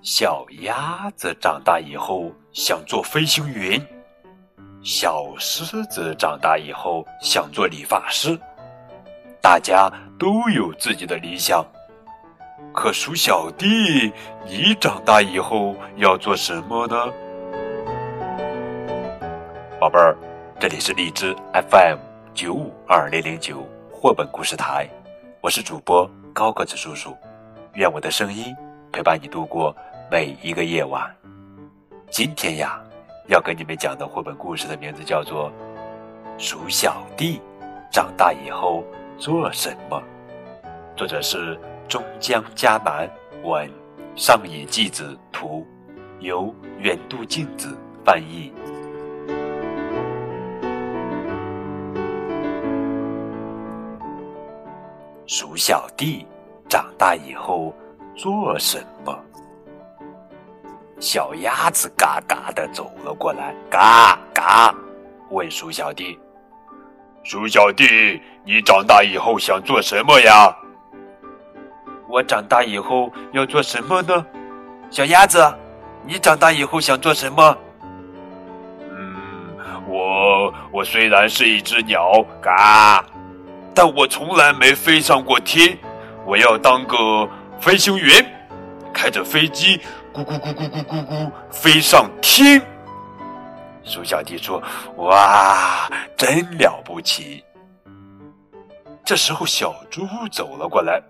小鸭子长大以后想做飞行员，小狮子长大以后想做理发师。大家都有自己的理想，可鼠小弟，你长大以后要做什么呢？宝贝儿，这里是荔枝 FM 九五二零零九绘本故事台，我是主播高个子叔叔，愿我的声音陪伴你度过。每一个夜晚，今天呀，要跟你们讲的绘本故事的名字叫做《鼠小弟长大以后做什么》，作者是中江嘉南文，上野纪子图，由远渡镜子翻译。鼠小弟长大以后做什么？小鸭子嘎嘎的走了过来，嘎嘎，问鼠小弟：“鼠小弟，你长大以后想做什么呀？”“我长大以后要做什么呢？”“小鸭子，你长大以后想做什么？”“嗯，我我虽然是一只鸟，嘎，但我从来没飞上过天，我要当个飞行员，开着飞机。”咕咕咕咕咕咕咕，飞上天。鼠小弟说：“哇，真了不起！”这时候，小猪走了过来。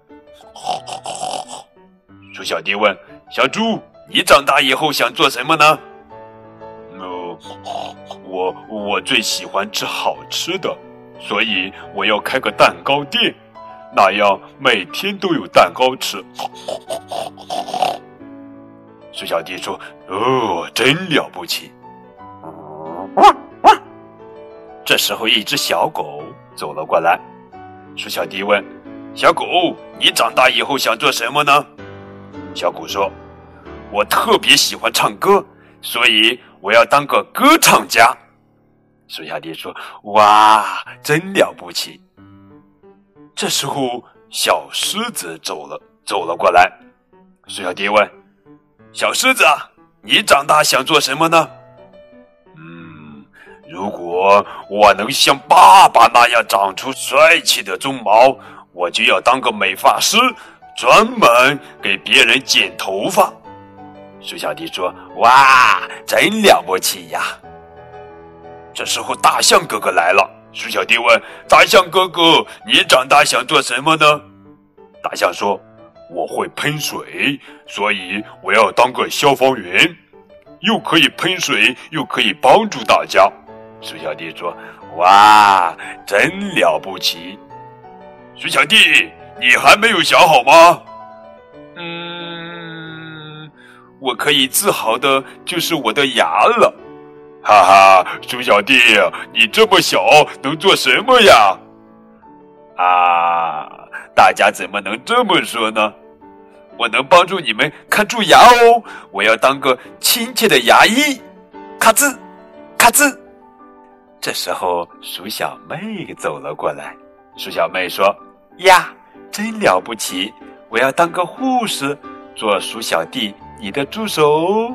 鼠小弟问：“小猪，你长大以后想做什么呢？”“呃，我我最喜欢吃好吃的，所以我要开个蛋糕店，那样每天都有蛋糕吃。”鼠小弟说：“哦，真了不起！”这时候，一只小狗走了过来。鼠小弟问：“小狗，你长大以后想做什么呢？”小狗说：“我特别喜欢唱歌，所以我要当个歌唱家。”鼠小弟说：“哇，真了不起！”这时候，小狮子走了走了过来。鼠小弟问。小狮子，你长大想做什么呢？嗯，如果我能像爸爸那样长出帅气的鬃毛，我就要当个美发师，专门给别人剪头发。鼠小弟说：“哇，真了不起呀！”这时候，大象哥哥来了。鼠小弟问：“大象哥哥，你长大想做什么呢？”大象说。我会喷水，所以我要当个消防员，又可以喷水，又可以帮助大家。鼠小弟说：“哇，真了不起！”鼠小弟，你还没有想好吗？嗯，我可以自豪的就是我的牙了。哈哈，鼠小弟，你这么小能做什么呀？啊！大家怎么能这么说呢？我能帮助你们看蛀牙哦！我要当个亲切的牙医。咔吱，咔吱。这时候，鼠小妹走了过来。鼠小妹说：“呀，真了不起！我要当个护士，做鼠小弟你的助手。”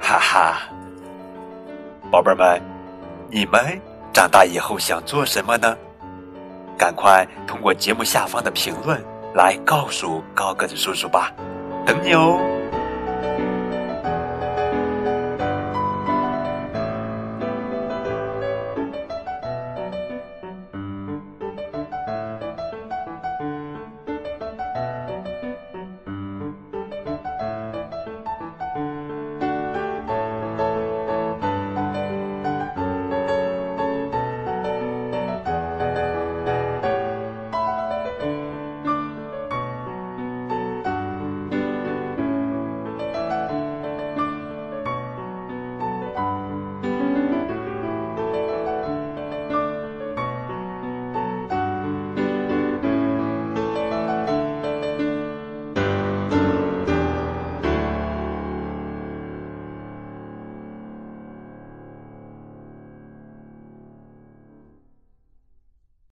哈哈，宝贝们，你们长大以后想做什么呢？赶快通过节目下方的评论来告诉高个子叔叔吧，等你哦。